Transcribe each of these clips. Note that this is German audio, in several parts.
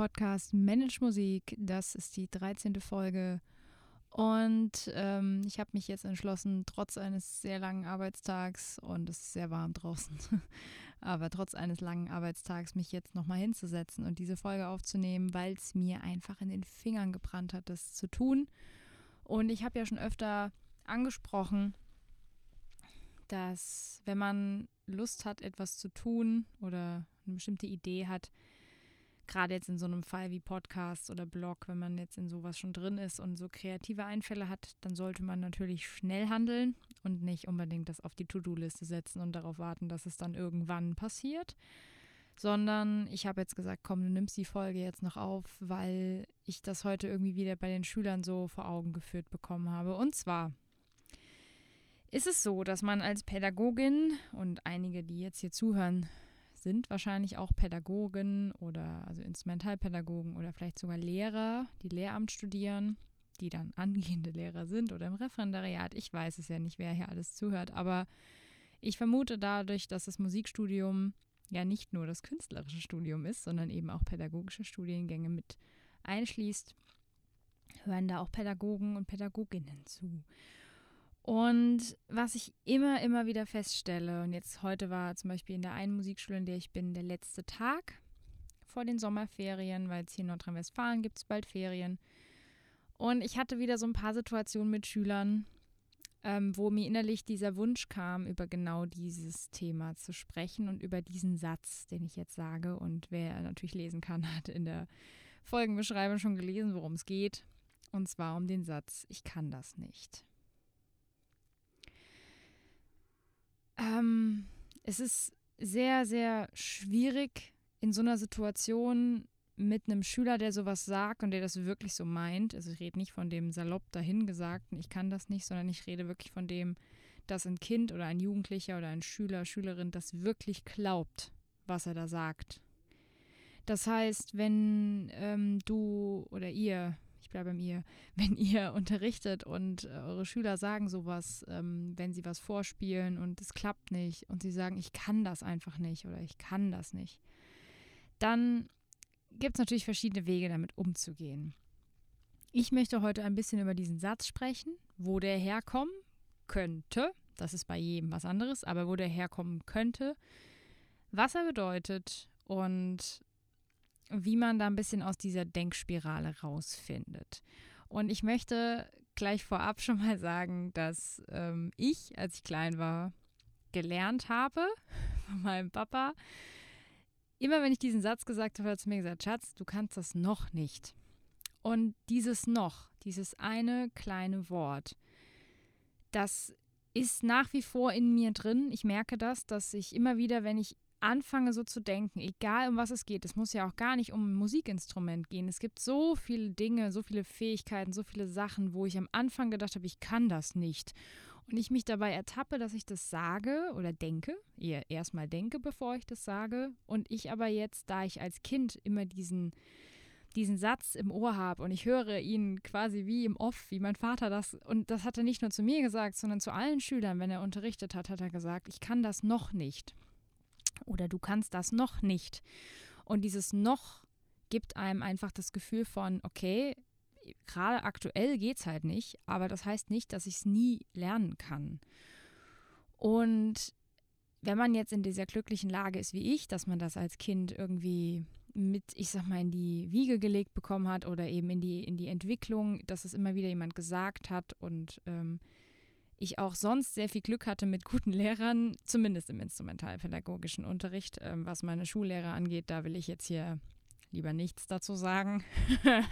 Podcast Manage Musik. Das ist die 13. Folge. Und ähm, ich habe mich jetzt entschlossen, trotz eines sehr langen Arbeitstags, und es ist sehr warm draußen, aber trotz eines langen Arbeitstags, mich jetzt nochmal hinzusetzen und diese Folge aufzunehmen, weil es mir einfach in den Fingern gebrannt hat, das zu tun. Und ich habe ja schon öfter angesprochen, dass wenn man Lust hat, etwas zu tun oder eine bestimmte Idee hat, gerade jetzt in so einem Fall wie Podcast oder Blog, wenn man jetzt in sowas schon drin ist und so kreative Einfälle hat, dann sollte man natürlich schnell handeln und nicht unbedingt das auf die To-Do-Liste setzen und darauf warten, dass es dann irgendwann passiert. Sondern ich habe jetzt gesagt, komm, du nimmst die Folge jetzt noch auf, weil ich das heute irgendwie wieder bei den Schülern so vor Augen geführt bekommen habe. Und zwar ist es so, dass man als Pädagogin und einige, die jetzt hier zuhören, sind wahrscheinlich auch Pädagogen oder also Instrumentalpädagogen oder vielleicht sogar Lehrer, die Lehramt studieren, die dann angehende Lehrer sind oder im Referendariat. Ich weiß es ja nicht, wer hier alles zuhört, aber ich vermute dadurch, dass das Musikstudium ja nicht nur das künstlerische Studium ist, sondern eben auch pädagogische Studiengänge mit einschließt, hören da auch Pädagogen und Pädagoginnen zu. Und was ich immer, immer wieder feststelle, und jetzt heute war zum Beispiel in der einen Musikschule, in der ich bin, der letzte Tag vor den Sommerferien, weil es hier in Nordrhein-Westfalen gibt es bald Ferien. Und ich hatte wieder so ein paar Situationen mit Schülern, ähm, wo mir innerlich dieser Wunsch kam, über genau dieses Thema zu sprechen und über diesen Satz, den ich jetzt sage. Und wer natürlich lesen kann, hat in der Folgenbeschreibung schon gelesen, worum es geht. Und zwar um den Satz, ich kann das nicht. Ähm, es ist sehr, sehr schwierig in so einer Situation mit einem Schüler, der sowas sagt und der das wirklich so meint. Also ich rede nicht von dem salopp dahingesagten, ich kann das nicht, sondern ich rede wirklich von dem, dass ein Kind oder ein Jugendlicher oder ein Schüler, Schülerin das wirklich glaubt, was er da sagt. Das heißt, wenn ähm, du oder ihr bleibe bei mir, wenn ihr unterrichtet und äh, eure Schüler sagen sowas, ähm, wenn sie was vorspielen und es klappt nicht und sie sagen, ich kann das einfach nicht oder ich kann das nicht, dann gibt es natürlich verschiedene Wege, damit umzugehen. Ich möchte heute ein bisschen über diesen Satz sprechen, wo der herkommen könnte. Das ist bei jedem was anderes, aber wo der herkommen könnte, was er bedeutet und wie man da ein bisschen aus dieser Denkspirale rausfindet. Und ich möchte gleich vorab schon mal sagen, dass ähm, ich, als ich klein war, gelernt habe von meinem Papa, immer wenn ich diesen Satz gesagt habe, hat er zu mir gesagt, Schatz, du kannst das noch nicht. Und dieses noch, dieses eine kleine Wort, das ist nach wie vor in mir drin. Ich merke das, dass ich immer wieder, wenn ich anfange so zu denken, egal um was es geht, es muss ja auch gar nicht um ein Musikinstrument gehen. Es gibt so viele Dinge, so viele Fähigkeiten, so viele Sachen, wo ich am Anfang gedacht habe, ich kann das nicht. Und ich mich dabei ertappe, dass ich das sage oder denke, eher erstmal denke, bevor ich das sage. Und ich aber jetzt, da ich als Kind immer diesen, diesen Satz im Ohr habe und ich höre ihn quasi wie im Off, wie mein Vater das, und das hat er nicht nur zu mir gesagt, sondern zu allen Schülern, wenn er unterrichtet hat, hat er gesagt, ich kann das noch nicht oder du kannst das noch nicht. Und dieses noch gibt einem einfach das Gefühl von, okay, gerade aktuell geht es halt nicht, aber das heißt nicht, dass ich es nie lernen kann. Und wenn man jetzt in dieser glücklichen Lage ist wie ich, dass man das als Kind irgendwie mit, ich sag mal, in die Wiege gelegt bekommen hat oder eben in die, in die Entwicklung, dass es immer wieder jemand gesagt hat und ähm, ich auch sonst sehr viel Glück hatte mit guten Lehrern, zumindest im instrumentalpädagogischen Unterricht. Ähm, was meine Schullehrer angeht, da will ich jetzt hier lieber nichts dazu sagen.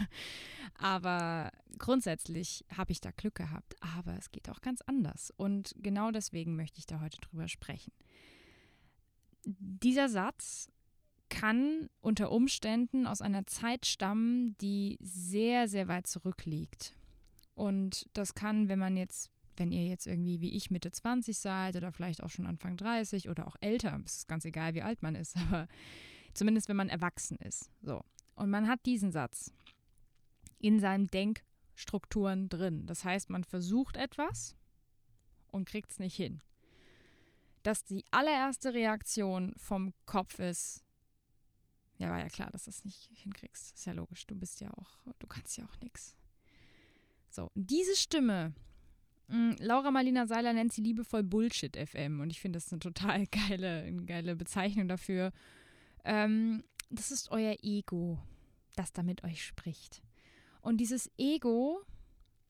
Aber grundsätzlich habe ich da Glück gehabt. Aber es geht auch ganz anders. Und genau deswegen möchte ich da heute drüber sprechen. Dieser Satz kann unter Umständen aus einer Zeit stammen, die sehr, sehr weit zurückliegt. Und das kann, wenn man jetzt wenn ihr jetzt irgendwie wie ich Mitte 20 seid oder vielleicht auch schon Anfang 30 oder auch älter, es ist ganz egal, wie alt man ist, aber zumindest wenn man erwachsen ist. So. Und man hat diesen Satz in seinen Denkstrukturen drin. Das heißt, man versucht etwas und kriegt es nicht hin. Dass die allererste Reaktion vom Kopf ist, Ja, war ja klar, dass du das nicht hinkriegst. Ist ja logisch. Du bist ja auch, du kannst ja auch nichts. So, diese Stimme, Laura Marlina Seiler nennt sie liebevoll Bullshit FM und ich finde das eine total geile, eine geile Bezeichnung dafür. Ähm, das ist euer Ego, das da mit euch spricht. Und dieses Ego,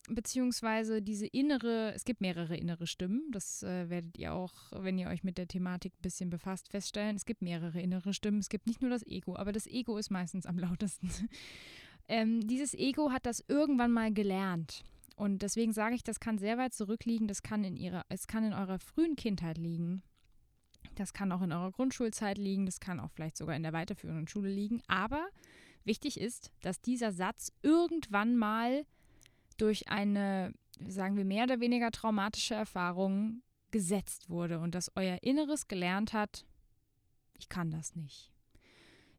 beziehungsweise diese innere, es gibt mehrere innere Stimmen, das äh, werdet ihr auch, wenn ihr euch mit der Thematik ein bisschen befasst, feststellen. Es gibt mehrere innere Stimmen, es gibt nicht nur das Ego, aber das Ego ist meistens am lautesten. ähm, dieses Ego hat das irgendwann mal gelernt. Und deswegen sage ich, das kann sehr weit zurückliegen, das kann in ihrer, es kann in eurer frühen Kindheit liegen. Das kann auch in eurer Grundschulzeit liegen, das kann auch vielleicht sogar in der weiterführenden Schule liegen. Aber wichtig ist, dass dieser Satz irgendwann mal durch eine, sagen wir, mehr oder weniger traumatische Erfahrung gesetzt wurde und dass euer Inneres gelernt hat, ich kann das nicht.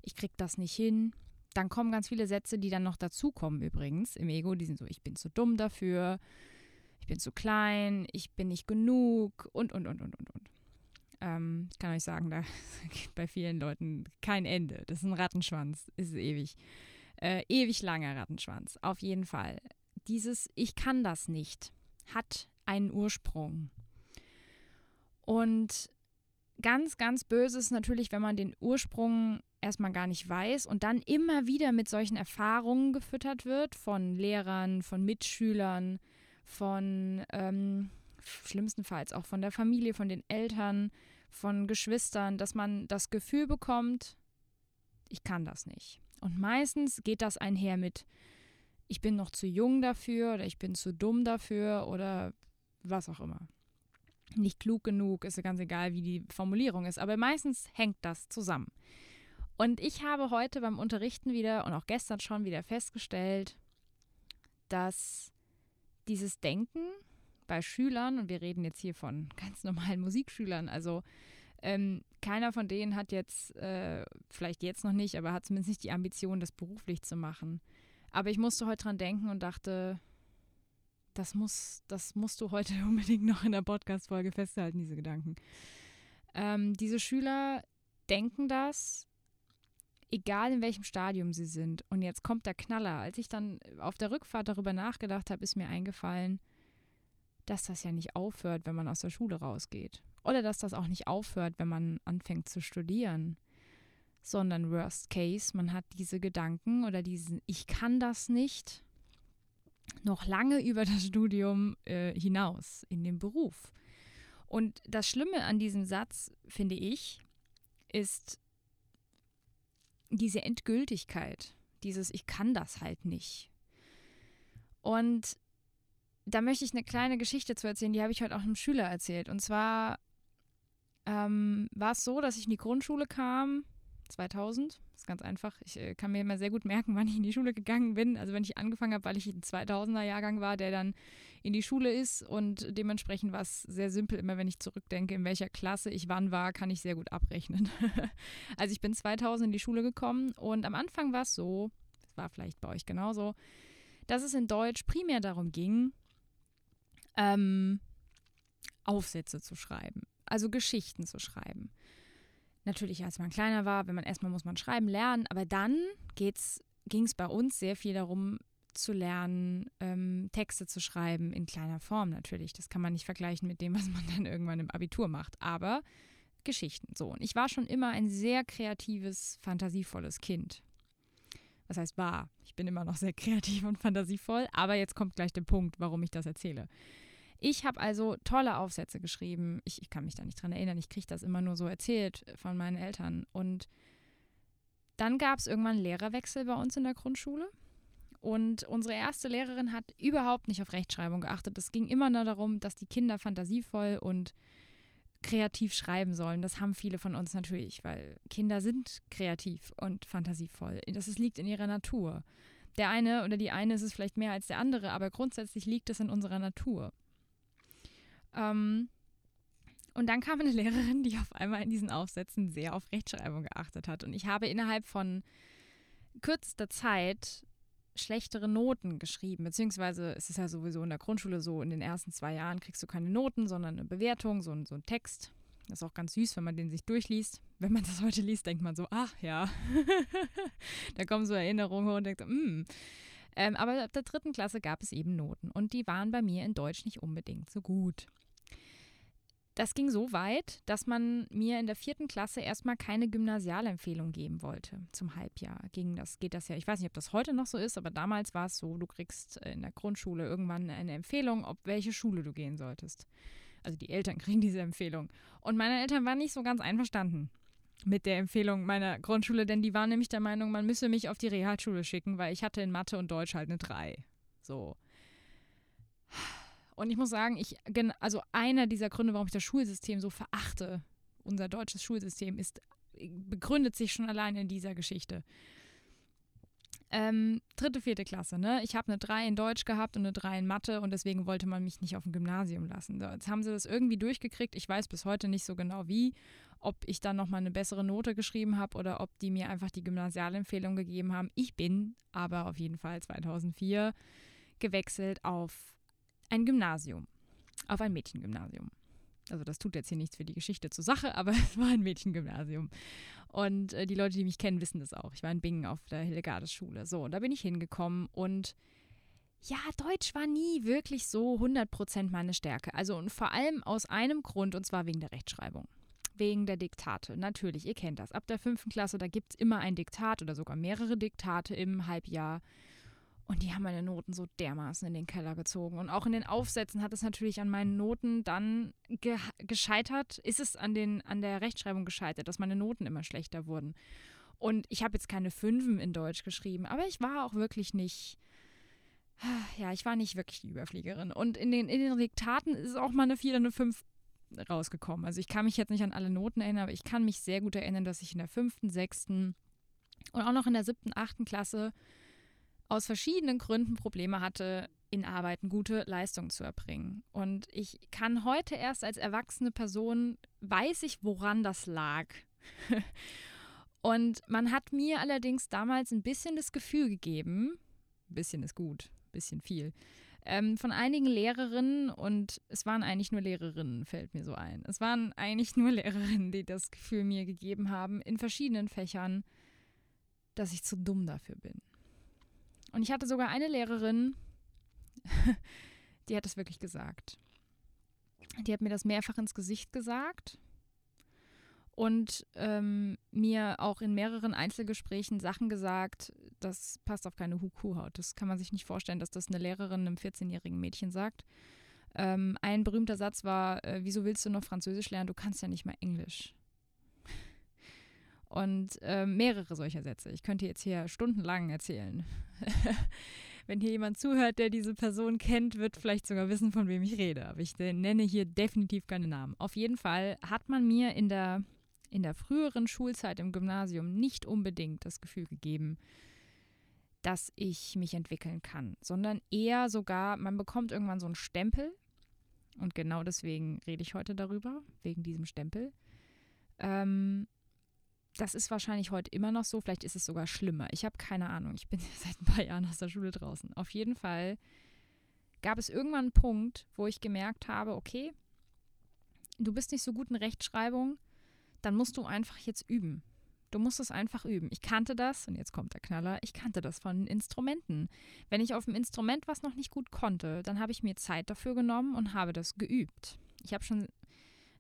Ich krieg das nicht hin. Dann kommen ganz viele Sätze, die dann noch dazukommen übrigens im Ego, die sind so, ich bin zu dumm dafür, ich bin zu klein, ich bin nicht genug und, und, und, und, und, und. Ähm, ich kann euch sagen, da gibt bei vielen Leuten kein Ende. Das ist ein Rattenschwanz, ist ewig. Äh, ewig langer Rattenschwanz, auf jeden Fall. Dieses Ich kann das nicht hat einen Ursprung. Und ganz, ganz böse ist natürlich, wenn man den Ursprung erstmal gar nicht weiß und dann immer wieder mit solchen Erfahrungen gefüttert wird von Lehrern, von Mitschülern, von ähm, schlimmstenfalls auch von der Familie, von den Eltern, von Geschwistern, dass man das Gefühl bekommt, ich kann das nicht. Und meistens geht das einher mit, ich bin noch zu jung dafür oder ich bin zu dumm dafür oder was auch immer. Nicht klug genug, ist ja ganz egal, wie die Formulierung ist, aber meistens hängt das zusammen. Und ich habe heute beim Unterrichten wieder und auch gestern schon wieder festgestellt, dass dieses Denken bei Schülern, und wir reden jetzt hier von ganz normalen Musikschülern, also ähm, keiner von denen hat jetzt, äh, vielleicht jetzt noch nicht, aber hat zumindest nicht die Ambition, das beruflich zu machen. Aber ich musste heute dran denken und dachte, das, muss, das musst du heute unbedingt noch in der Podcast-Folge festhalten, diese Gedanken. Ähm, diese Schüler denken das, egal in welchem Stadium sie sind. Und jetzt kommt der Knaller. Als ich dann auf der Rückfahrt darüber nachgedacht habe, ist mir eingefallen, dass das ja nicht aufhört, wenn man aus der Schule rausgeht. Oder dass das auch nicht aufhört, wenn man anfängt zu studieren. Sondern worst case, man hat diese Gedanken oder diesen Ich kann das nicht noch lange über das Studium äh, hinaus in den Beruf. Und das Schlimme an diesem Satz, finde ich, ist diese Endgültigkeit, dieses Ich kann das halt nicht. Und da möchte ich eine kleine Geschichte zu erzählen, die habe ich heute auch einem Schüler erzählt. Und zwar ähm, war es so, dass ich in die Grundschule kam, 2000. Das ist ganz einfach. Ich äh, kann mir immer sehr gut merken, wann ich in die Schule gegangen bin. Also wenn ich angefangen habe, weil ich ein 2000er Jahrgang war, der dann in die Schule ist und dementsprechend war es sehr simpel. Immer wenn ich zurückdenke, in welcher Klasse ich wann war, kann ich sehr gut abrechnen. also ich bin 2000 in die Schule gekommen und am Anfang war es so, das war vielleicht bei euch genauso, dass es in Deutsch primär darum ging, ähm, Aufsätze zu schreiben, also Geschichten zu schreiben. Natürlich, als man kleiner war, wenn man erstmal muss man schreiben lernen, aber dann ging es bei uns sehr viel darum, zu lernen, ähm, Texte zu schreiben, in kleiner Form natürlich. Das kann man nicht vergleichen mit dem, was man dann irgendwann im Abitur macht. Aber Geschichten so. Und ich war schon immer ein sehr kreatives, fantasievolles Kind. Was heißt war? Ich bin immer noch sehr kreativ und fantasievoll, aber jetzt kommt gleich der Punkt, warum ich das erzähle. Ich habe also tolle Aufsätze geschrieben. Ich, ich kann mich da nicht dran erinnern. Ich kriege das immer nur so erzählt von meinen Eltern. Und dann gab es irgendwann einen Lehrerwechsel bei uns in der Grundschule. Und unsere erste Lehrerin hat überhaupt nicht auf Rechtschreibung geachtet. Es ging immer nur darum, dass die Kinder fantasievoll und kreativ schreiben sollen. Das haben viele von uns natürlich, weil Kinder sind kreativ und fantasievoll. Das liegt in ihrer Natur. Der eine oder die eine ist es vielleicht mehr als der andere, aber grundsätzlich liegt es in unserer Natur. Ähm, und dann kam eine Lehrerin, die auf einmal in diesen Aufsätzen sehr auf Rechtschreibung geachtet hat. Und ich habe innerhalb von kürzester Zeit schlechtere Noten geschrieben, beziehungsweise es ist ja sowieso in der Grundschule so, in den ersten zwei Jahren kriegst du keine Noten, sondern eine Bewertung, so, so ein Text. Das ist auch ganz süß, wenn man den sich durchliest. Wenn man das heute liest, denkt man so, ach ja. da kommen so Erinnerungen und denkt, mm. Ähm, aber ab der dritten Klasse gab es eben Noten und die waren bei mir in Deutsch nicht unbedingt so gut. Das ging so weit, dass man mir in der vierten Klasse erstmal keine Gymnasialempfehlung geben wollte zum Halbjahr. Ging das, geht das ja, ich weiß nicht, ob das heute noch so ist, aber damals war es so, du kriegst in der Grundschule irgendwann eine Empfehlung, ob welche Schule du gehen solltest. Also die Eltern kriegen diese Empfehlung. Und meine Eltern waren nicht so ganz einverstanden mit der Empfehlung meiner Grundschule, denn die waren nämlich der Meinung, man müsse mich auf die Realschule schicken, weil ich hatte in Mathe und Deutsch halt eine 3. So. Und ich muss sagen, ich, also einer dieser Gründe, warum ich das Schulsystem so verachte, unser deutsches Schulsystem, ist, begründet sich schon allein in dieser Geschichte. Ähm, dritte, vierte Klasse, ne? Ich habe eine 3 in Deutsch gehabt und eine 3 in Mathe und deswegen wollte man mich nicht auf dem Gymnasium lassen. Jetzt haben sie das irgendwie durchgekriegt. Ich weiß bis heute nicht so genau wie, ob ich dann nochmal eine bessere Note geschrieben habe oder ob die mir einfach die Gymnasialempfehlung gegeben haben. Ich bin aber auf jeden Fall 2004 gewechselt auf ein Gymnasium, auf ein Mädchengymnasium. Also das tut jetzt hier nichts für die Geschichte zur Sache, aber es war ein Mädchengymnasium. Und äh, die Leute, die mich kennen, wissen das auch. Ich war in Bingen auf der Hildegardes Schule. So, und da bin ich hingekommen und ja, Deutsch war nie wirklich so 100% meine Stärke. Also und vor allem aus einem Grund, und zwar wegen der Rechtschreibung. Wegen der Diktate. Natürlich, ihr kennt das. Ab der fünften Klasse, da gibt es immer ein Diktat oder sogar mehrere Diktate im Halbjahr. Und die haben meine Noten so dermaßen in den Keller gezogen. Und auch in den Aufsätzen hat es natürlich an meinen Noten dann ge gescheitert. Ist es an, den, an der Rechtschreibung gescheitert, dass meine Noten immer schlechter wurden. Und ich habe jetzt keine Fünfen in Deutsch geschrieben, aber ich war auch wirklich nicht, ja, ich war nicht wirklich die Überfliegerin. Und in den, in den Diktaten ist auch mal eine 4 oder eine 5 rausgekommen. Also ich kann mich jetzt nicht an alle Noten erinnern, aber ich kann mich sehr gut erinnern, dass ich in der fünften, sechsten und auch noch in der siebten, achten Klasse aus verschiedenen Gründen Probleme hatte, in Arbeiten gute Leistungen zu erbringen. Und ich kann heute erst als erwachsene Person, weiß ich, woran das lag. Und man hat mir allerdings damals ein bisschen das Gefühl gegeben, ein bisschen ist gut, ein bisschen viel, ähm, von einigen Lehrerinnen, und es waren eigentlich nur Lehrerinnen, fällt mir so ein. Es waren eigentlich nur Lehrerinnen, die das Gefühl mir gegeben haben, in verschiedenen Fächern, dass ich zu dumm dafür bin. Und ich hatte sogar eine Lehrerin, die hat das wirklich gesagt. Die hat mir das mehrfach ins Gesicht gesagt und ähm, mir auch in mehreren Einzelgesprächen Sachen gesagt, das passt auf keine Kuhhaut. Das kann man sich nicht vorstellen, dass das eine Lehrerin einem 14-jährigen Mädchen sagt. Ähm, ein berühmter Satz war, äh, wieso willst du noch Französisch lernen? Du kannst ja nicht mal Englisch. Und äh, mehrere solcher Sätze. Ich könnte jetzt hier stundenlang erzählen. Wenn hier jemand zuhört, der diese Person kennt, wird vielleicht sogar wissen, von wem ich rede. Aber ich nenne hier definitiv keine Namen. Auf jeden Fall hat man mir in der, in der früheren Schulzeit im Gymnasium nicht unbedingt das Gefühl gegeben, dass ich mich entwickeln kann, sondern eher sogar, man bekommt irgendwann so einen Stempel. Und genau deswegen rede ich heute darüber, wegen diesem Stempel. Ähm, das ist wahrscheinlich heute immer noch so, vielleicht ist es sogar schlimmer. Ich habe keine Ahnung. Ich bin seit ein paar Jahren aus der Schule draußen. Auf jeden Fall gab es irgendwann einen Punkt, wo ich gemerkt habe, okay, du bist nicht so gut in Rechtschreibung, dann musst du einfach jetzt üben. Du musst es einfach üben. Ich kannte das, und jetzt kommt der Knaller, ich kannte das von Instrumenten. Wenn ich auf dem Instrument was noch nicht gut konnte, dann habe ich mir Zeit dafür genommen und habe das geübt. Ich habe schon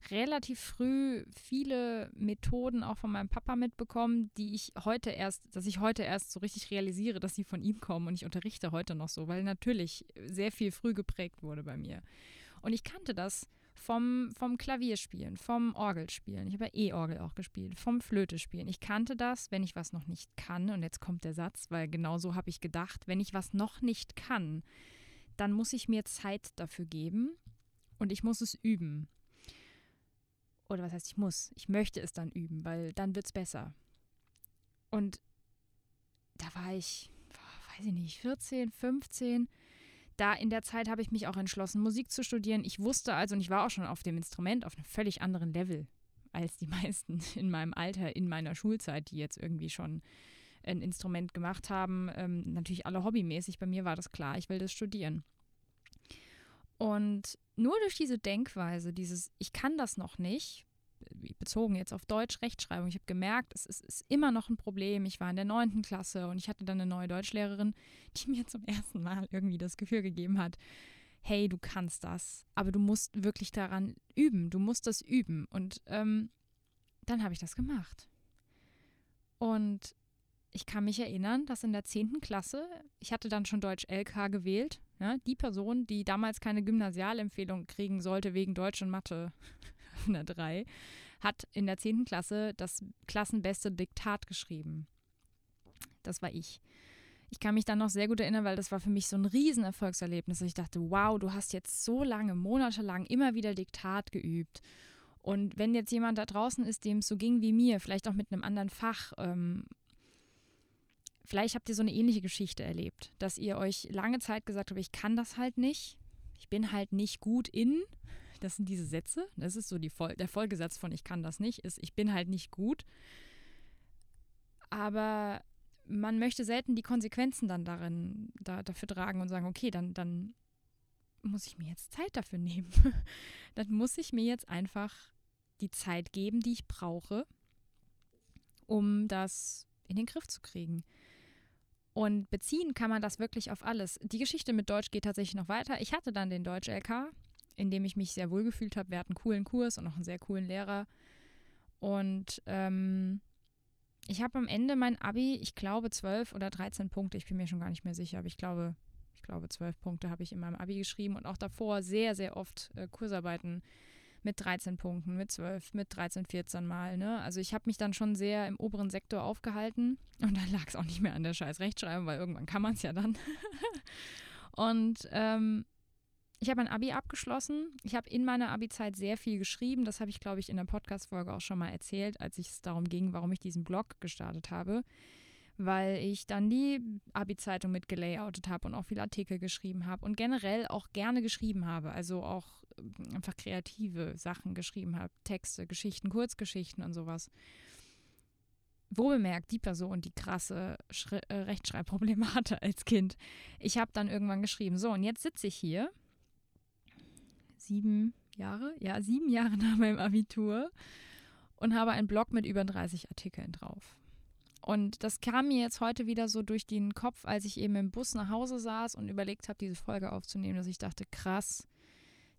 relativ früh viele Methoden auch von meinem Papa mitbekommen, die ich heute erst, dass ich heute erst so richtig realisiere, dass sie von ihm kommen und ich unterrichte heute noch so, weil natürlich sehr viel früh geprägt wurde bei mir. Und ich kannte das vom, vom Klavierspielen, vom Orgelspielen. Ich habe ja E-Orgel auch gespielt, vom Flötespielen. Ich kannte das, wenn ich was noch nicht kann. Und jetzt kommt der Satz, weil genau so habe ich gedacht, wenn ich was noch nicht kann, dann muss ich mir Zeit dafür geben und ich muss es üben. Oder was heißt, ich muss? Ich möchte es dann üben, weil dann wird es besser. Und da war ich, weiß ich nicht, 14, 15. Da in der Zeit habe ich mich auch entschlossen, Musik zu studieren. Ich wusste also, und ich war auch schon auf dem Instrument auf einem völlig anderen Level als die meisten in meinem Alter, in meiner Schulzeit, die jetzt irgendwie schon ein Instrument gemacht haben. Ähm, natürlich alle hobbymäßig. Bei mir war das klar, ich will das studieren. Und nur durch diese Denkweise, dieses Ich kann das noch nicht, bezogen jetzt auf Deutsch, Rechtschreibung. Ich habe gemerkt, es ist, ist, immer noch ein Problem. Ich war in der neunten Klasse und ich hatte dann eine neue Deutschlehrerin, die mir zum ersten Mal irgendwie das Gefühl gegeben hat, hey, du kannst das, aber du musst wirklich daran üben. Du musst das üben. Und ähm, dann habe ich das gemacht. Und ich kann mich erinnern, dass in der 10. Klasse, ich hatte dann schon Deutsch LK gewählt, ja, die Person, die damals keine Gymnasialempfehlung kriegen sollte wegen Deutsch und Mathe in der 3, hat in der 10. Klasse das klassenbeste Diktat geschrieben. Das war ich. Ich kann mich dann noch sehr gut erinnern, weil das war für mich so ein Riesenerfolgserlebnis. Ich dachte, wow, du hast jetzt so lange, monatelang immer wieder Diktat geübt. Und wenn jetzt jemand da draußen ist, dem es so ging wie mir, vielleicht auch mit einem anderen Fach, ähm, vielleicht habt ihr so eine ähnliche Geschichte erlebt, dass ihr euch lange Zeit gesagt habt, ich kann das halt nicht, ich bin halt nicht gut in, das sind diese Sätze, das ist so Vol der Folgesatz von ich kann das nicht, ist ich bin halt nicht gut. Aber man möchte selten die Konsequenzen dann darin da, dafür tragen und sagen, okay, dann, dann muss ich mir jetzt Zeit dafür nehmen. dann muss ich mir jetzt einfach die Zeit geben, die ich brauche, um das in den Griff zu kriegen. Und beziehen kann man das wirklich auf alles. Die Geschichte mit Deutsch geht tatsächlich noch weiter. Ich hatte dann den Deutsch-LK, in dem ich mich sehr wohl gefühlt habe. Wir hatten einen coolen Kurs und auch einen sehr coolen Lehrer. Und ähm, ich habe am Ende mein Abi, ich glaube 12 oder 13 Punkte, ich bin mir schon gar nicht mehr sicher, aber ich glaube, ich glaube 12 Punkte habe ich in meinem Abi geschrieben und auch davor sehr, sehr oft äh, Kursarbeiten mit 13 Punkten, mit 12, mit 13, 14 Mal. Ne? Also ich habe mich dann schon sehr im oberen Sektor aufgehalten und dann lag es auch nicht mehr an der scheiß Rechtschreibung, weil irgendwann kann man es ja dann. und ähm, ich habe ein Abi abgeschlossen. Ich habe in meiner Abi-Zeit sehr viel geschrieben. Das habe ich, glaube ich, in der Podcast-Folge auch schon mal erzählt, als es darum ging, warum ich diesen Blog gestartet habe. Weil ich dann die Abi-Zeitung mit gelayoutet habe und auch viele Artikel geschrieben habe und generell auch gerne geschrieben habe. Also auch einfach kreative Sachen geschrieben habe. Texte, Geschichten, Kurzgeschichten und sowas. Wo bemerkt die Person die krasse Schre äh, Rechtschreibprobleme hatte als Kind. Ich habe dann irgendwann geschrieben, so und jetzt sitze ich hier sieben Jahre, ja, sieben Jahre nach meinem Abitur und habe einen Blog mit über 30 Artikeln drauf. Und das kam mir jetzt heute wieder so durch den Kopf, als ich eben im Bus nach Hause saß und überlegt habe, diese Folge aufzunehmen, dass ich dachte, krass,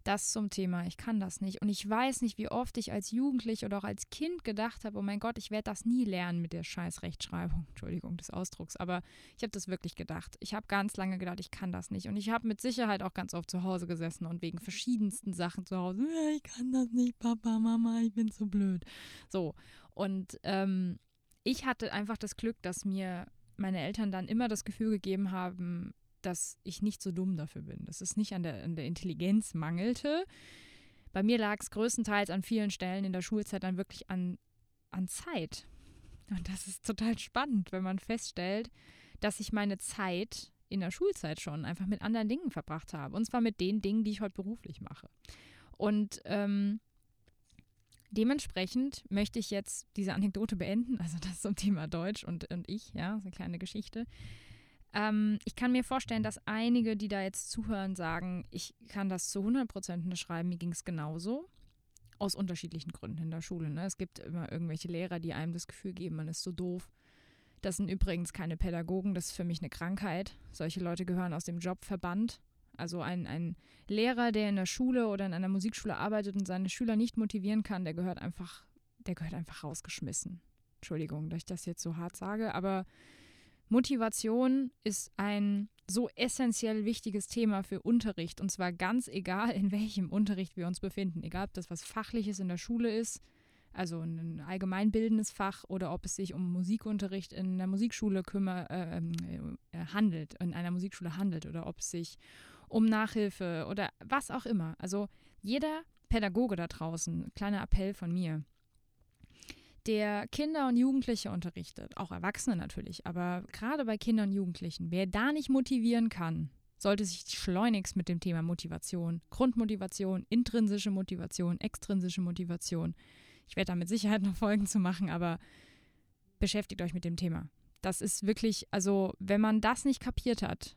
das zum Thema, ich kann das nicht. Und ich weiß nicht, wie oft ich als Jugendlich oder auch als Kind gedacht habe, oh mein Gott, ich werde das nie lernen mit der scheiß Rechtschreibung. Entschuldigung des Ausdrucks, aber ich habe das wirklich gedacht. Ich habe ganz lange gedacht, ich kann das nicht. Und ich habe mit Sicherheit auch ganz oft zu Hause gesessen und wegen verschiedensten Sachen zu Hause, äh, ich kann das nicht, Papa, Mama, ich bin zu blöd. So, und ähm, ich hatte einfach das Glück, dass mir meine Eltern dann immer das Gefühl gegeben haben, dass ich nicht so dumm dafür bin, dass es nicht an der, an der Intelligenz mangelte. Bei mir lag es größtenteils an vielen Stellen in der Schulzeit dann wirklich an, an Zeit. Und das ist total spannend, wenn man feststellt, dass ich meine Zeit in der Schulzeit schon einfach mit anderen Dingen verbracht habe. Und zwar mit den Dingen, die ich heute beruflich mache. Und ähm, dementsprechend möchte ich jetzt diese Anekdote beenden, also das zum Thema Deutsch und, und ich, ja, so eine kleine Geschichte. Ähm, ich kann mir vorstellen, dass einige, die da jetzt zuhören, sagen, ich kann das zu 100 Prozent unterschreiben, mir ging es genauso. Aus unterschiedlichen Gründen in der Schule. Ne? Es gibt immer irgendwelche Lehrer, die einem das Gefühl geben, man ist so doof. Das sind übrigens keine Pädagogen, das ist für mich eine Krankheit. Solche Leute gehören aus dem Jobverband. Also ein, ein Lehrer, der in der Schule oder in einer Musikschule arbeitet und seine Schüler nicht motivieren kann, der gehört einfach, der gehört einfach rausgeschmissen. Entschuldigung, dass ich das jetzt so hart sage, aber Motivation ist ein so essentiell wichtiges Thema für Unterricht und zwar ganz egal, in welchem Unterricht wir uns befinden. Egal, ob das was Fachliches in der Schule ist, also ein allgemeinbildendes Fach oder ob es sich um Musikunterricht in der Musikschule kümmer, äh, ähm, äh, handelt, in einer Musikschule handelt oder ob es sich um Nachhilfe oder was auch immer. Also jeder Pädagoge da draußen, kleiner Appell von mir, der Kinder und Jugendliche unterrichtet, auch Erwachsene natürlich, aber gerade bei Kindern und Jugendlichen, wer da nicht motivieren kann, sollte sich schleunigst mit dem Thema Motivation, Grundmotivation, intrinsische Motivation, extrinsische Motivation, ich werde da mit Sicherheit noch Folgen zu machen, aber beschäftigt euch mit dem Thema. Das ist wirklich, also wenn man das nicht kapiert hat,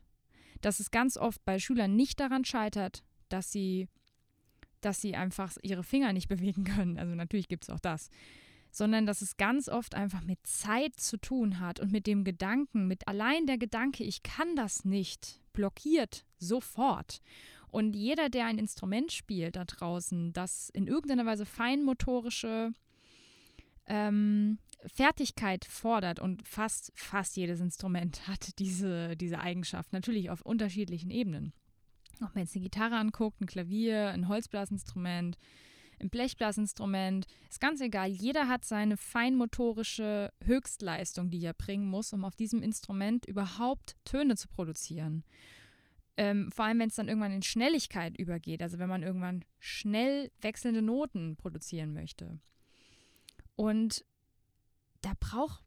dass es ganz oft bei Schülern nicht daran scheitert, dass sie dass sie einfach ihre Finger nicht bewegen können. Also natürlich gibt es auch das. Sondern dass es ganz oft einfach mit Zeit zu tun hat und mit dem Gedanken, mit allein der Gedanke, ich kann das nicht, blockiert sofort. Und jeder, der ein Instrument spielt da draußen, das in irgendeiner Weise feinmotorische ähm, Fertigkeit fordert und fast, fast jedes Instrument hat diese, diese Eigenschaft, natürlich auf unterschiedlichen Ebenen. Ob man jetzt eine Gitarre anguckt, ein Klavier, ein Holzblasinstrument, ein Blechblasinstrument, ist ganz egal. Jeder hat seine feinmotorische Höchstleistung, die er bringen muss, um auf diesem Instrument überhaupt Töne zu produzieren. Ähm, vor allem, wenn es dann irgendwann in Schnelligkeit übergeht, also wenn man irgendwann schnell wechselnde Noten produzieren möchte. Und da braucht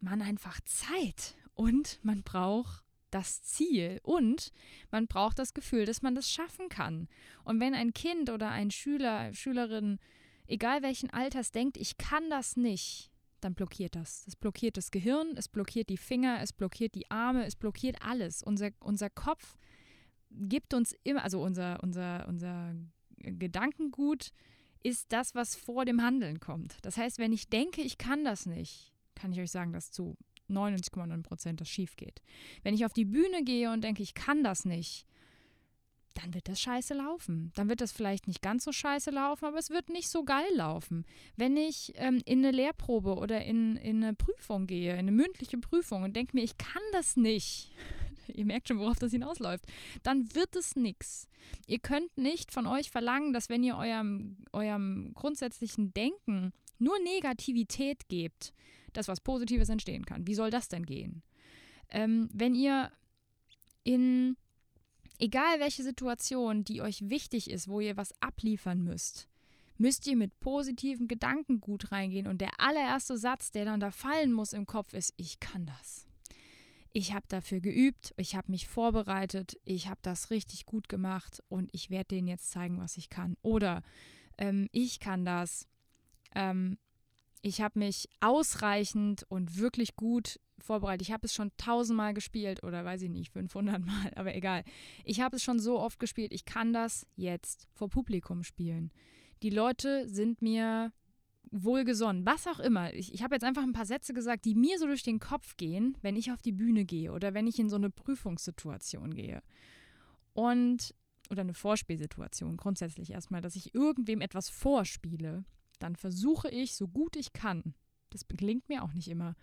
man einfach Zeit und man braucht das Ziel und man braucht das Gefühl, dass man das schaffen kann. Und wenn ein Kind oder ein Schüler, Schülerin, egal welchen Alters, denkt, ich kann das nicht, dann blockiert das. Das blockiert das Gehirn, es blockiert die Finger, es blockiert die Arme, es blockiert alles. Unser, unser Kopf gibt uns immer, also unser, unser, unser Gedankengut ist das, was vor dem Handeln kommt. Das heißt, wenn ich denke, ich kann das nicht, kann ich euch sagen, dass zu 99,9 Prozent das schief geht. Wenn ich auf die Bühne gehe und denke, ich kann das nicht, dann wird das scheiße laufen. Dann wird das vielleicht nicht ganz so scheiße laufen, aber es wird nicht so geil laufen. Wenn ich ähm, in eine Lehrprobe oder in, in eine Prüfung gehe, in eine mündliche Prüfung und denke mir, ich kann das nicht, ihr merkt schon, worauf das hinausläuft, dann wird es nichts. Ihr könnt nicht von euch verlangen, dass wenn ihr eurem, eurem grundsätzlichen Denken nur Negativität gebt, dass was Positives entstehen kann. Wie soll das denn gehen? Ähm, wenn ihr in egal welche Situation, die euch wichtig ist, wo ihr was abliefern müsst, müsst ihr mit positiven Gedanken gut reingehen. Und der allererste Satz, der dann da fallen muss im Kopf, ist, ich kann das ich habe dafür geübt, ich habe mich vorbereitet, ich habe das richtig gut gemacht und ich werde denen jetzt zeigen, was ich kann. Oder ähm, ich kann das. Ähm, ich habe mich ausreichend und wirklich gut vorbereitet. Ich habe es schon tausendmal gespielt oder weiß ich nicht, 500 Mal, aber egal. Ich habe es schon so oft gespielt. Ich kann das jetzt vor Publikum spielen. Die Leute sind mir wohlgesonnen, was auch immer. Ich, ich habe jetzt einfach ein paar Sätze gesagt, die mir so durch den Kopf gehen, wenn ich auf die Bühne gehe oder wenn ich in so eine Prüfungssituation gehe. Und, oder eine Vorspielsituation grundsätzlich erstmal, dass ich irgendwem etwas vorspiele, dann versuche ich, so gut ich kann, das gelingt mir auch nicht immer,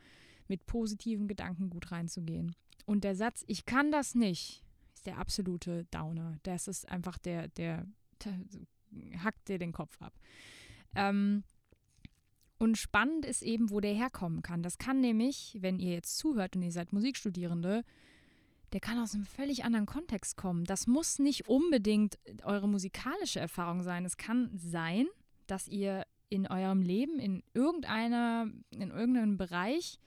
mit positiven Gedanken gut reinzugehen. Und der Satz, ich kann das nicht, ist der absolute Downer. Das ist einfach der, der, der hackt dir den Kopf ab. Ähm, und spannend ist eben, wo der herkommen kann. Das kann nämlich, wenn ihr jetzt zuhört und ihr seid Musikstudierende, der kann aus einem völlig anderen Kontext kommen. Das muss nicht unbedingt eure musikalische Erfahrung sein. Es kann sein, dass ihr in eurem Leben in irgendeiner, in irgendeinem Bereich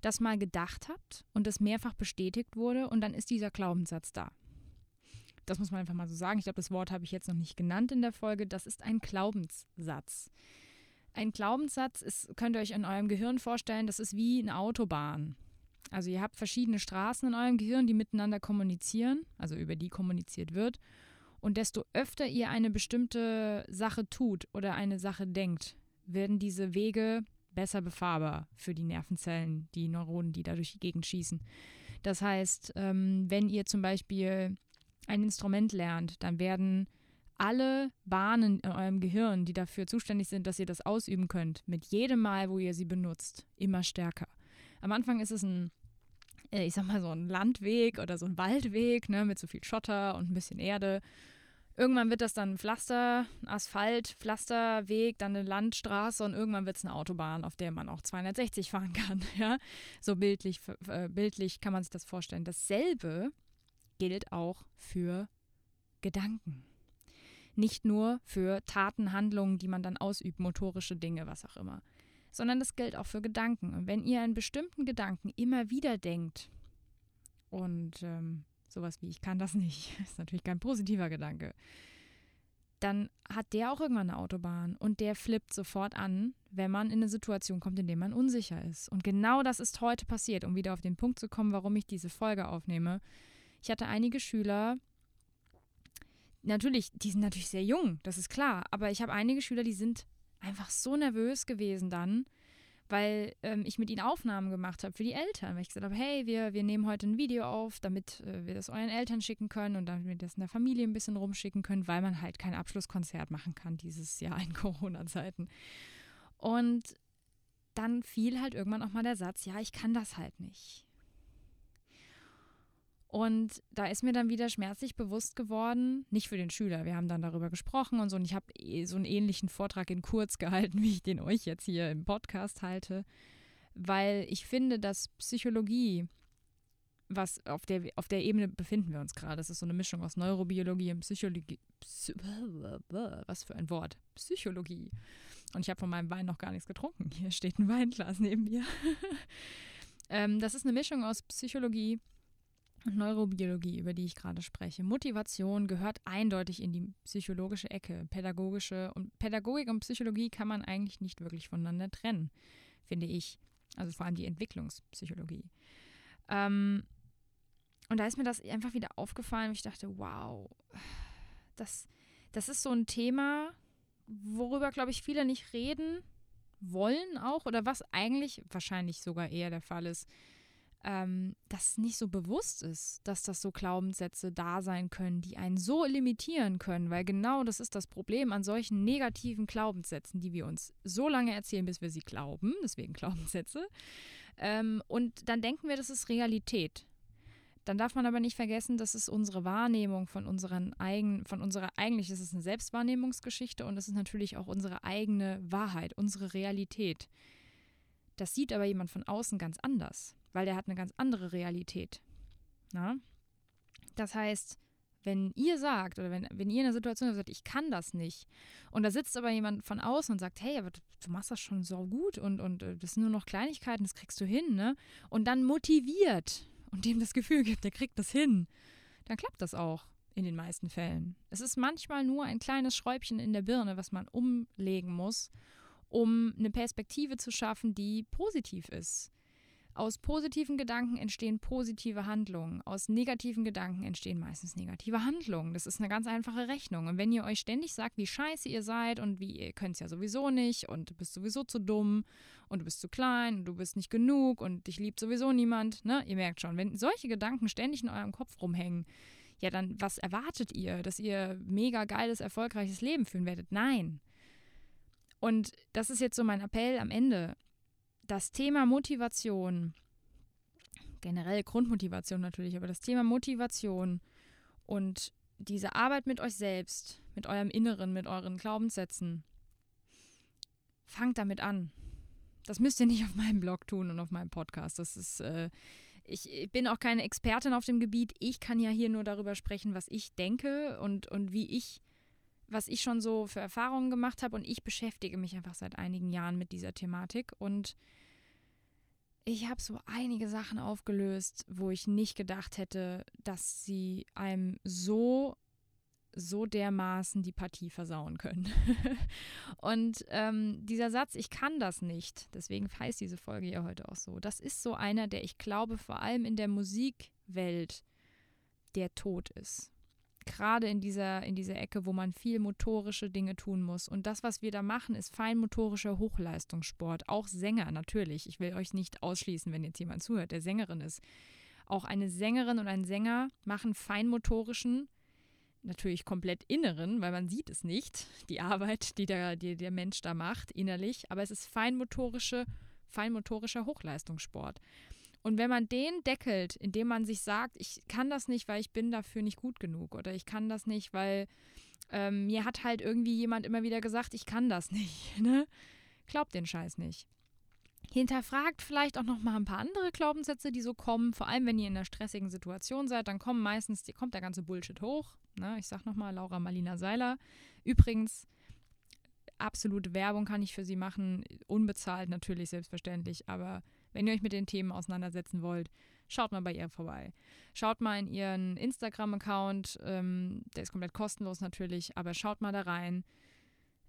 das mal gedacht habt und es mehrfach bestätigt wurde und dann ist dieser Glaubenssatz da. Das muss man einfach mal so sagen. Ich glaube, das Wort habe ich jetzt noch nicht genannt in der Folge. Das ist ein Glaubenssatz. Ein Glaubenssatz ist, könnt ihr euch in eurem Gehirn vorstellen, das ist wie eine Autobahn. Also ihr habt verschiedene Straßen in eurem Gehirn, die miteinander kommunizieren, also über die kommuniziert wird. Und desto öfter ihr eine bestimmte Sache tut oder eine Sache denkt, werden diese Wege besser befahrbar für die Nervenzellen, die Neuronen, die da durch die Gegend schießen. Das heißt, ähm, wenn ihr zum Beispiel ein Instrument lernt, dann werden alle Bahnen in eurem Gehirn, die dafür zuständig sind, dass ihr das ausüben könnt, mit jedem Mal, wo ihr sie benutzt, immer stärker. Am Anfang ist es ein, ich sag mal, so ein Landweg oder so ein Waldweg, ne, mit so viel Schotter und ein bisschen Erde. Irgendwann wird das dann ein Pflaster, Asphalt, Pflasterweg, dann eine Landstraße und irgendwann wird es eine Autobahn, auf der man auch 260 fahren kann. Ja? So bildlich, äh, bildlich kann man sich das vorstellen. Dasselbe gilt auch für Gedanken. Nicht nur für Taten, Handlungen, die man dann ausübt, motorische Dinge, was auch immer. Sondern das gilt auch für Gedanken. Und wenn ihr einen bestimmten Gedanken immer wieder denkt, und ähm, sowas wie ich kann das nicht, ist natürlich kein positiver Gedanke, dann hat der auch irgendwann eine Autobahn und der flippt sofort an, wenn man in eine Situation kommt, in der man unsicher ist. Und genau das ist heute passiert, um wieder auf den Punkt zu kommen, warum ich diese Folge aufnehme. Ich hatte einige Schüler, natürlich, die sind natürlich sehr jung, das ist klar. Aber ich habe einige Schüler, die sind einfach so nervös gewesen dann, weil ähm, ich mit ihnen Aufnahmen gemacht habe für die Eltern, weil ich gesagt habe, hey, wir, wir nehmen heute ein Video auf, damit äh, wir das euren Eltern schicken können und damit wir das in der Familie ein bisschen rumschicken können, weil man halt kein Abschlusskonzert machen kann dieses Jahr in Corona-Zeiten. Und dann fiel halt irgendwann auch mal der Satz, ja, ich kann das halt nicht. Und da ist mir dann wieder schmerzlich bewusst geworden, nicht für den Schüler, wir haben dann darüber gesprochen und so, und ich habe eh so einen ähnlichen Vortrag in kurz gehalten, wie ich den euch jetzt hier im Podcast halte, weil ich finde, dass Psychologie, was auf der, auf der Ebene befinden wir uns gerade, das ist so eine Mischung aus Neurobiologie und Psychologie, Psy was für ein Wort, Psychologie. Und ich habe von meinem Wein noch gar nichts getrunken, hier steht ein Weinglas neben mir. ähm, das ist eine Mischung aus Psychologie, und Neurobiologie, über die ich gerade spreche. Motivation gehört eindeutig in die psychologische Ecke. Pädagogische und Pädagogik und Psychologie kann man eigentlich nicht wirklich voneinander trennen, finde ich. Also vor allem die Entwicklungspsychologie. Ähm, und da ist mir das einfach wieder aufgefallen. Ich dachte, wow, das, das ist so ein Thema, worüber, glaube ich, viele nicht reden wollen auch oder was eigentlich wahrscheinlich sogar eher der Fall ist ähm, das nicht so bewusst ist, dass das so Glaubenssätze da sein können, die einen so limitieren können, weil genau das ist das Problem an solchen negativen Glaubenssätzen, die wir uns so lange erzählen, bis wir sie glauben, deswegen Glaubenssätze. Ähm, und dann denken wir, das ist Realität. Dann darf man aber nicht vergessen, das ist unsere Wahrnehmung von unseren eigenen, von unserer, eigentlich ist es eine Selbstwahrnehmungsgeschichte und es ist natürlich auch unsere eigene Wahrheit, unsere Realität. Das sieht aber jemand von außen ganz anders weil der hat eine ganz andere Realität. Na? Das heißt, wenn ihr sagt oder wenn, wenn ihr in einer Situation seid, ich kann das nicht, und da sitzt aber jemand von außen und sagt, hey, aber du, du machst das schon so gut und, und äh, das sind nur noch Kleinigkeiten, das kriegst du hin, ne? Und dann motiviert und dem das Gefühl gibt, der kriegt das hin, dann klappt das auch in den meisten Fällen. Es ist manchmal nur ein kleines Schräubchen in der Birne, was man umlegen muss, um eine Perspektive zu schaffen, die positiv ist. Aus positiven Gedanken entstehen positive Handlungen. Aus negativen Gedanken entstehen meistens negative Handlungen. Das ist eine ganz einfache Rechnung. Und wenn ihr euch ständig sagt, wie scheiße ihr seid und wie ihr könnt es ja sowieso nicht und du bist sowieso zu dumm und du bist zu klein und du bist nicht genug und dich liebt sowieso niemand, ne? Ihr merkt schon, wenn solche Gedanken ständig in eurem Kopf rumhängen, ja, dann was erwartet ihr? Dass ihr mega geiles, erfolgreiches Leben führen werdet? Nein. Und das ist jetzt so mein Appell am Ende das Thema Motivation, generell Grundmotivation natürlich, aber das Thema Motivation und diese Arbeit mit euch selbst, mit eurem Inneren, mit euren Glaubenssätzen, fangt damit an. Das müsst ihr nicht auf meinem Blog tun und auf meinem Podcast. Das ist, äh, ich bin auch keine Expertin auf dem Gebiet. Ich kann ja hier nur darüber sprechen, was ich denke und, und wie ich, was ich schon so für Erfahrungen gemacht habe. Und ich beschäftige mich einfach seit einigen Jahren mit dieser Thematik und ich habe so einige Sachen aufgelöst, wo ich nicht gedacht hätte, dass sie einem so so dermaßen die Partie versauen können. und ähm, dieser Satz, ich kann das nicht, deswegen heißt diese Folge ja heute auch so, das ist so einer, der ich glaube, vor allem in der Musikwelt, der tot ist gerade in dieser, in dieser Ecke, wo man viel motorische Dinge tun muss. Und das, was wir da machen, ist feinmotorischer Hochleistungssport. Auch Sänger natürlich. Ich will euch nicht ausschließen, wenn jetzt jemand zuhört, der Sängerin ist. Auch eine Sängerin und ein Sänger machen feinmotorischen, natürlich komplett inneren, weil man sieht es nicht, die Arbeit, die der, die der Mensch da macht, innerlich. Aber es ist feinmotorische, feinmotorischer Hochleistungssport. Und wenn man den deckelt, indem man sich sagt, ich kann das nicht, weil ich bin dafür nicht gut genug oder ich kann das nicht, weil ähm, mir hat halt irgendwie jemand immer wieder gesagt, ich kann das nicht. Ne? Glaubt den Scheiß nicht. Hinterfragt vielleicht auch noch mal ein paar andere Glaubenssätze, die so kommen. Vor allem, wenn ihr in einer stressigen Situation seid, dann kommen meistens, kommt der ganze Bullshit hoch. Ne? Ich sag noch mal, Laura Malina Seiler. Übrigens, absolute Werbung kann ich für sie machen. Unbezahlt natürlich, selbstverständlich. Aber wenn ihr euch mit den Themen auseinandersetzen wollt, schaut mal bei ihr vorbei. Schaut mal in ihren Instagram-Account, ähm, der ist komplett kostenlos natürlich, aber schaut mal da rein.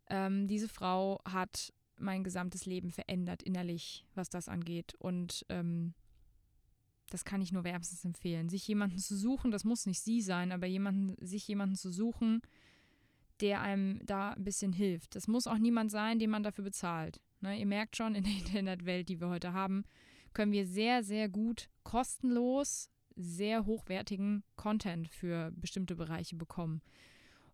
Ähm, diese Frau hat mein gesamtes Leben verändert innerlich, was das angeht. Und ähm, das kann ich nur wärmstens empfehlen. Sich jemanden zu suchen, das muss nicht sie sein, aber jemanden, sich jemanden zu suchen, der einem da ein bisschen hilft. Das muss auch niemand sein, den man dafür bezahlt. Ne, ihr merkt schon, in der Internetwelt, die wir heute haben, können wir sehr, sehr gut kostenlos sehr hochwertigen Content für bestimmte Bereiche bekommen.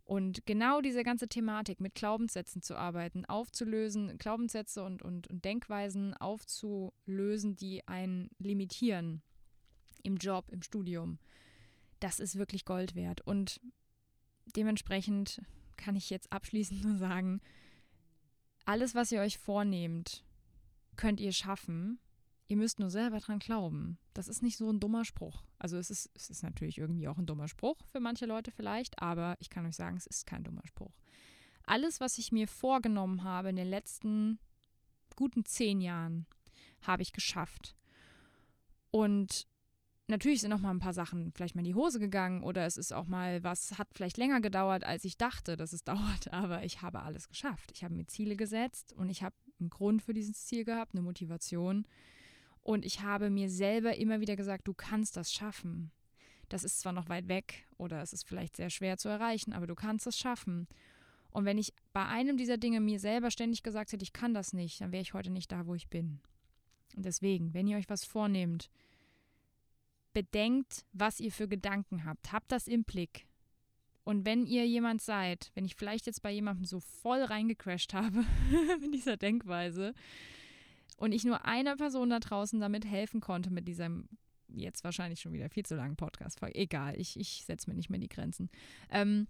Und genau diese ganze Thematik mit Glaubenssätzen zu arbeiten, aufzulösen, Glaubenssätze und, und, und Denkweisen aufzulösen, die einen limitieren im Job, im Studium, das ist wirklich Gold wert. Und dementsprechend kann ich jetzt abschließend nur sagen, alles, was ihr euch vornehmt, könnt ihr schaffen. Ihr müsst nur selber dran glauben. Das ist nicht so ein dummer Spruch. Also es ist, es ist natürlich irgendwie auch ein dummer Spruch für manche Leute vielleicht, aber ich kann euch sagen, es ist kein dummer Spruch. Alles, was ich mir vorgenommen habe in den letzten guten zehn Jahren, habe ich geschafft. Und natürlich sind noch mal ein paar Sachen vielleicht mal in die Hose gegangen oder es ist auch mal was hat vielleicht länger gedauert, als ich dachte, dass es dauert, aber ich habe alles geschafft. Ich habe mir Ziele gesetzt und ich habe einen Grund für dieses Ziel gehabt, eine Motivation und ich habe mir selber immer wieder gesagt, du kannst das schaffen. Das ist zwar noch weit weg oder es ist vielleicht sehr schwer zu erreichen, aber du kannst es schaffen. Und wenn ich bei einem dieser Dinge mir selber ständig gesagt hätte, ich kann das nicht, dann wäre ich heute nicht da, wo ich bin. Und deswegen, wenn ihr euch was vornehmt, bedenkt, was ihr für Gedanken habt. Habt das im Blick. Und wenn ihr jemand seid, wenn ich vielleicht jetzt bei jemandem so voll reingecrashed habe mit dieser Denkweise, und ich nur einer Person da draußen damit helfen konnte mit diesem jetzt wahrscheinlich schon wieder viel zu langen Podcast. Egal, ich, ich setze mir nicht mehr die Grenzen. Ähm,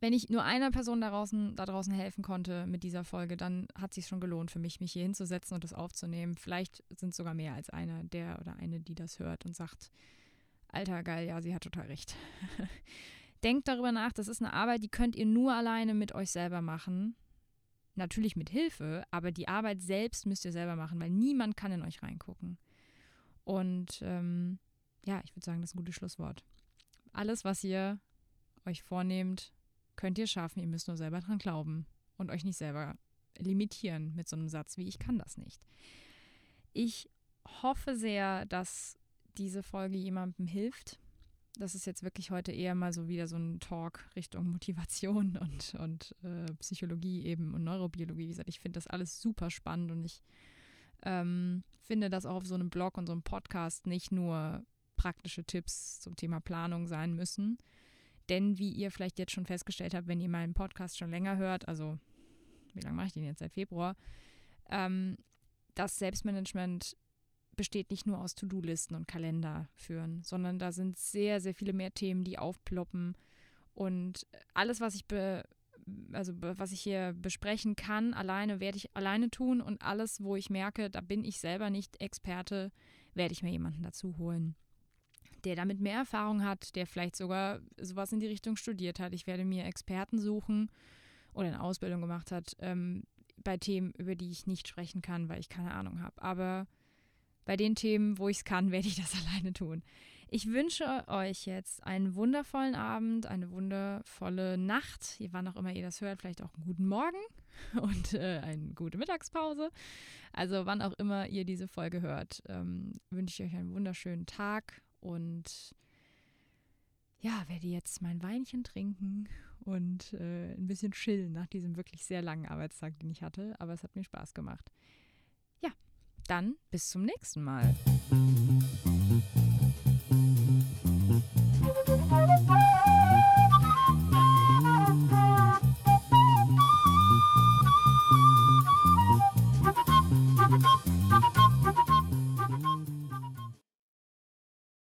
wenn ich nur einer Person da draußen, da draußen helfen konnte mit dieser Folge, dann hat es sich schon gelohnt für mich, mich hier hinzusetzen und das aufzunehmen. Vielleicht sind sogar mehr als einer, der oder eine, die das hört und sagt, Alter, geil, ja, sie hat total recht. Denkt darüber nach, das ist eine Arbeit, die könnt ihr nur alleine mit euch selber machen natürlich mit Hilfe, aber die Arbeit selbst müsst ihr selber machen, weil niemand kann in euch reingucken. Und ähm, ja, ich würde sagen, das ist ein gutes Schlusswort. Alles, was ihr euch vornehmt, könnt ihr schaffen. Ihr müsst nur selber dran glauben und euch nicht selber limitieren mit so einem Satz wie ich kann das nicht. Ich hoffe sehr, dass diese Folge jemandem hilft, das ist jetzt wirklich heute eher mal so wieder so ein Talk Richtung Motivation und, und äh, Psychologie eben und Neurobiologie. Wie gesagt, ich finde das alles super spannend und ich ähm, finde, dass auch auf so einem Blog und so einem Podcast nicht nur praktische Tipps zum Thema Planung sein müssen. Denn wie ihr vielleicht jetzt schon festgestellt habt, wenn ihr meinen Podcast schon länger hört, also wie lange mache ich den jetzt? Seit Februar, ähm, das Selbstmanagement besteht nicht nur aus To-Do-Listen und Kalender führen, sondern da sind sehr, sehr viele mehr Themen, die aufploppen. Und alles, was ich be also was ich hier besprechen kann, alleine werde ich alleine tun. Und alles, wo ich merke, da bin ich selber nicht Experte, werde ich mir jemanden dazu holen, der damit mehr Erfahrung hat, der vielleicht sogar sowas in die Richtung studiert hat. Ich werde mir Experten suchen oder eine Ausbildung gemacht hat ähm, bei Themen, über die ich nicht sprechen kann, weil ich keine Ahnung habe. Aber bei den Themen, wo ich es kann, werde ich das alleine tun. Ich wünsche euch jetzt einen wundervollen Abend, eine wundervolle Nacht, wann auch immer ihr das hört, vielleicht auch einen guten Morgen und äh, eine gute Mittagspause. Also wann auch immer ihr diese Folge hört, ähm, wünsche ich euch einen wunderschönen Tag und ja, werde jetzt mein Weinchen trinken und äh, ein bisschen chillen nach diesem wirklich sehr langen Arbeitstag, den ich hatte. Aber es hat mir Spaß gemacht. Ja, dann bis zum nächsten Mal.